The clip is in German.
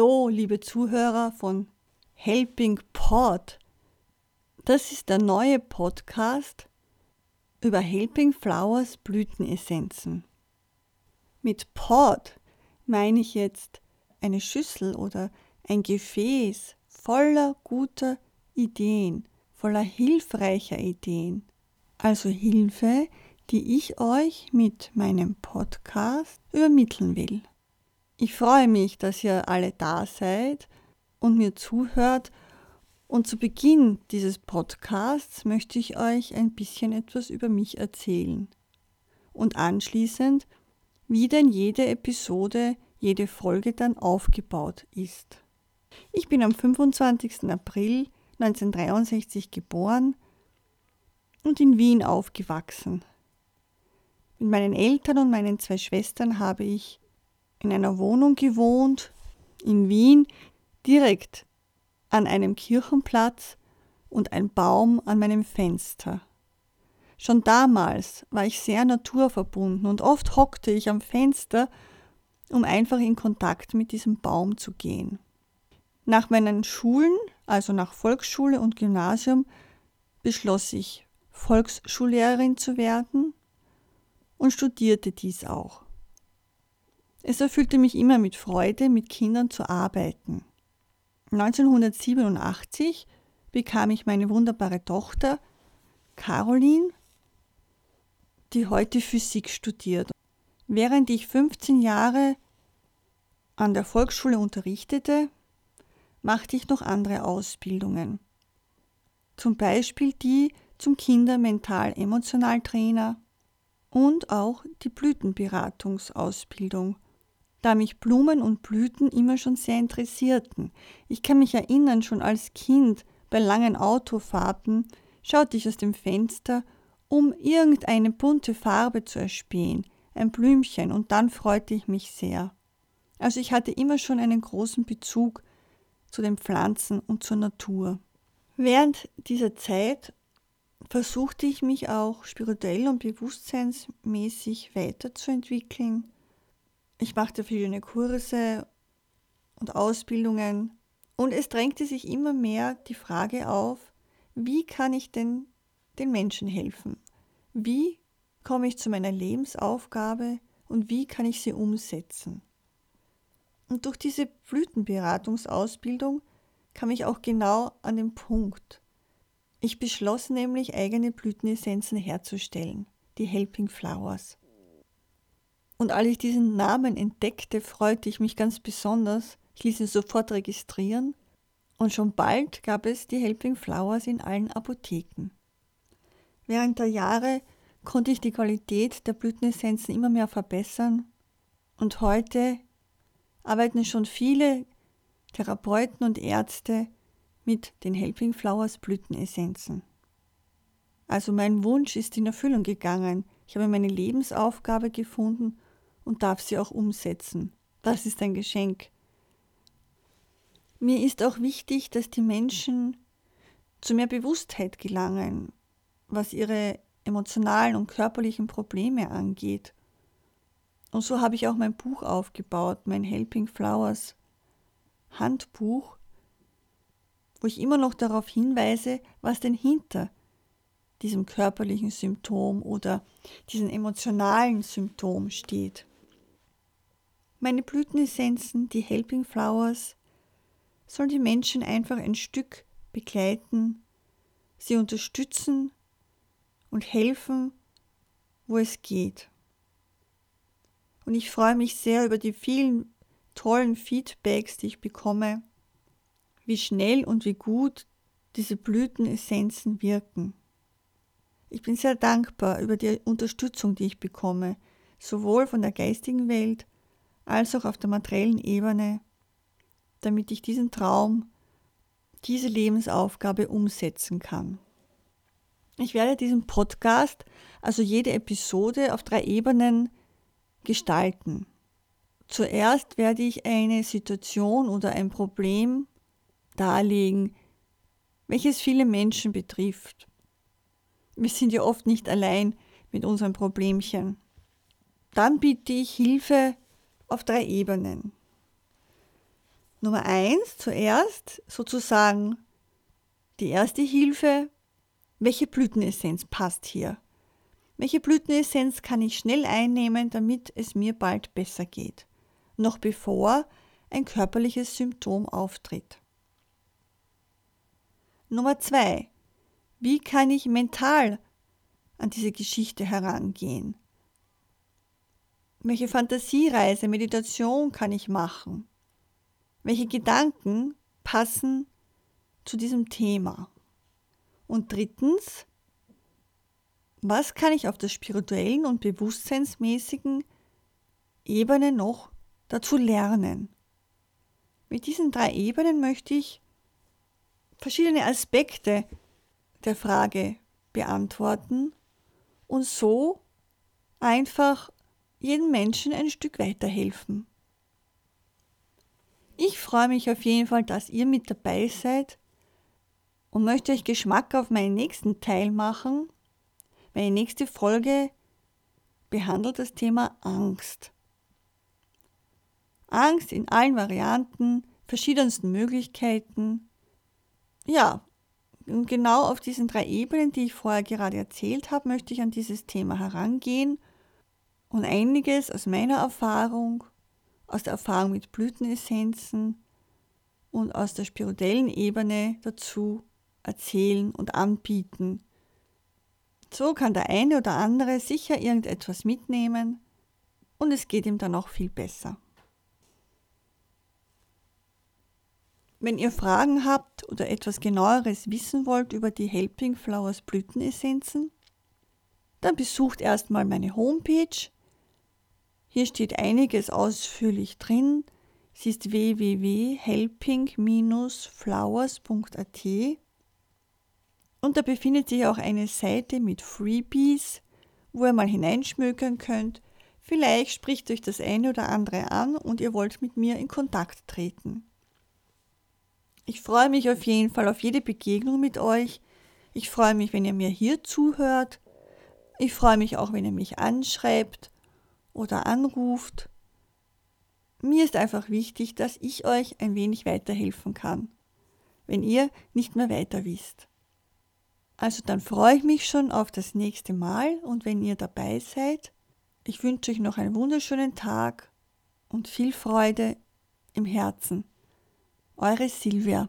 Hallo, liebe Zuhörer von Helping Pod. Das ist der neue Podcast über Helping Flowers Blütenessenzen. Mit Pod meine ich jetzt eine Schüssel oder ein Gefäß voller guter Ideen, voller hilfreicher Ideen. Also Hilfe, die ich euch mit meinem Podcast übermitteln will. Ich freue mich, dass ihr alle da seid und mir zuhört. Und zu Beginn dieses Podcasts möchte ich euch ein bisschen etwas über mich erzählen. Und anschließend, wie denn jede Episode, jede Folge dann aufgebaut ist. Ich bin am 25. April 1963 geboren und in Wien aufgewachsen. Mit meinen Eltern und meinen zwei Schwestern habe ich in einer Wohnung gewohnt in Wien, direkt an einem Kirchenplatz und ein Baum an meinem Fenster. Schon damals war ich sehr naturverbunden und oft hockte ich am Fenster, um einfach in Kontakt mit diesem Baum zu gehen. Nach meinen Schulen, also nach Volksschule und Gymnasium, beschloss ich, Volksschullehrerin zu werden und studierte dies auch. Es erfüllte mich immer mit Freude, mit Kindern zu arbeiten. 1987 bekam ich meine wunderbare Tochter Caroline, die heute Physik studiert. Während ich 15 Jahre an der Volksschule unterrichtete, machte ich noch andere Ausbildungen. Zum Beispiel die zum Kinder-Mental-Emotional-Trainer und auch die Blütenberatungsausbildung da mich Blumen und Blüten immer schon sehr interessierten. Ich kann mich erinnern, schon als Kind bei langen Autofahrten schaute ich aus dem Fenster, um irgendeine bunte Farbe zu erspähen, ein Blümchen, und dann freute ich mich sehr. Also ich hatte immer schon einen großen Bezug zu den Pflanzen und zur Natur. Während dieser Zeit versuchte ich mich auch spirituell und bewusstseinsmäßig weiterzuentwickeln ich machte verschiedene Kurse und Ausbildungen und es drängte sich immer mehr die Frage auf, wie kann ich denn den Menschen helfen? Wie komme ich zu meiner Lebensaufgabe und wie kann ich sie umsetzen? Und durch diese Blütenberatungsausbildung kam ich auch genau an den Punkt. Ich beschloss nämlich, eigene Blütenessenzen herzustellen, die Helping Flowers. Und als ich diesen Namen entdeckte, freute ich mich ganz besonders. Ich ließ ihn sofort registrieren und schon bald gab es die Helping Flowers in allen Apotheken. Während der Jahre konnte ich die Qualität der Blütenessenzen immer mehr verbessern und heute arbeiten schon viele Therapeuten und Ärzte mit den Helping Flowers Blütenessenzen. Also mein Wunsch ist in Erfüllung gegangen. Ich habe meine Lebensaufgabe gefunden und darf sie auch umsetzen. Das ist ein Geschenk. Mir ist auch wichtig, dass die Menschen zu mehr Bewusstheit gelangen, was ihre emotionalen und körperlichen Probleme angeht. Und so habe ich auch mein Buch aufgebaut, mein Helping Flowers Handbuch, wo ich immer noch darauf hinweise, was denn hinter diesem körperlichen Symptom oder diesem emotionalen Symptom steht. Meine Blütenessenzen, die Helping Flowers, sollen die Menschen einfach ein Stück begleiten, sie unterstützen und helfen, wo es geht. Und ich freue mich sehr über die vielen tollen Feedbacks, die ich bekomme, wie schnell und wie gut diese Blütenessenzen wirken. Ich bin sehr dankbar über die Unterstützung, die ich bekomme, sowohl von der geistigen Welt als auch auf der materiellen Ebene, damit ich diesen Traum, diese Lebensaufgabe umsetzen kann. Ich werde diesen Podcast, also jede Episode, auf drei Ebenen gestalten. Zuerst werde ich eine Situation oder ein Problem darlegen, welches viele Menschen betrifft. Wir sind ja oft nicht allein mit unseren Problemchen. Dann bitte ich Hilfe auf drei Ebenen. Nummer eins zuerst sozusagen die erste Hilfe. Welche Blütenessenz passt hier? Welche Blütenessenz kann ich schnell einnehmen, damit es mir bald besser geht? Noch bevor ein körperliches Symptom auftritt. Nummer zwei. Wie kann ich mental an diese Geschichte herangehen? Welche Fantasiereise, Meditation kann ich machen? Welche Gedanken passen zu diesem Thema? Und drittens, was kann ich auf der spirituellen und bewusstseinsmäßigen Ebene noch dazu lernen? Mit diesen drei Ebenen möchte ich verschiedene Aspekte der Frage beantworten und so einfach jedem Menschen ein Stück weiterhelfen. Ich freue mich auf jeden Fall, dass ihr mit dabei seid und möchte euch Geschmack auf meinen nächsten Teil machen. Meine nächste Folge behandelt das Thema Angst. Angst in allen Varianten, verschiedensten Möglichkeiten. Ja, und genau auf diesen drei Ebenen, die ich vorher gerade erzählt habe, möchte ich an dieses Thema herangehen und einiges aus meiner Erfahrung, aus der Erfahrung mit Blütenessenzen und aus der spirituellen Ebene dazu erzählen und anbieten. So kann der eine oder andere sicher irgendetwas mitnehmen und es geht ihm dann auch viel besser. Wenn ihr Fragen habt oder etwas genaueres wissen wollt über die Helping Flowers Blütenessenzen, dann besucht erstmal meine Homepage hier steht einiges ausführlich drin. Sie ist www.helping-flowers.at und da befindet sich auch eine Seite mit Freebies, wo ihr mal hineinschmökern könnt. Vielleicht spricht euch das eine oder andere an und ihr wollt mit mir in Kontakt treten. Ich freue mich auf jeden Fall auf jede Begegnung mit euch. Ich freue mich, wenn ihr mir hier zuhört. Ich freue mich auch, wenn ihr mich anschreibt oder anruft. Mir ist einfach wichtig, dass ich euch ein wenig weiterhelfen kann, wenn ihr nicht mehr weiter wisst. Also dann freue ich mich schon auf das nächste Mal und wenn ihr dabei seid, ich wünsche euch noch einen wunderschönen Tag und viel Freude im Herzen. Eure Silvia.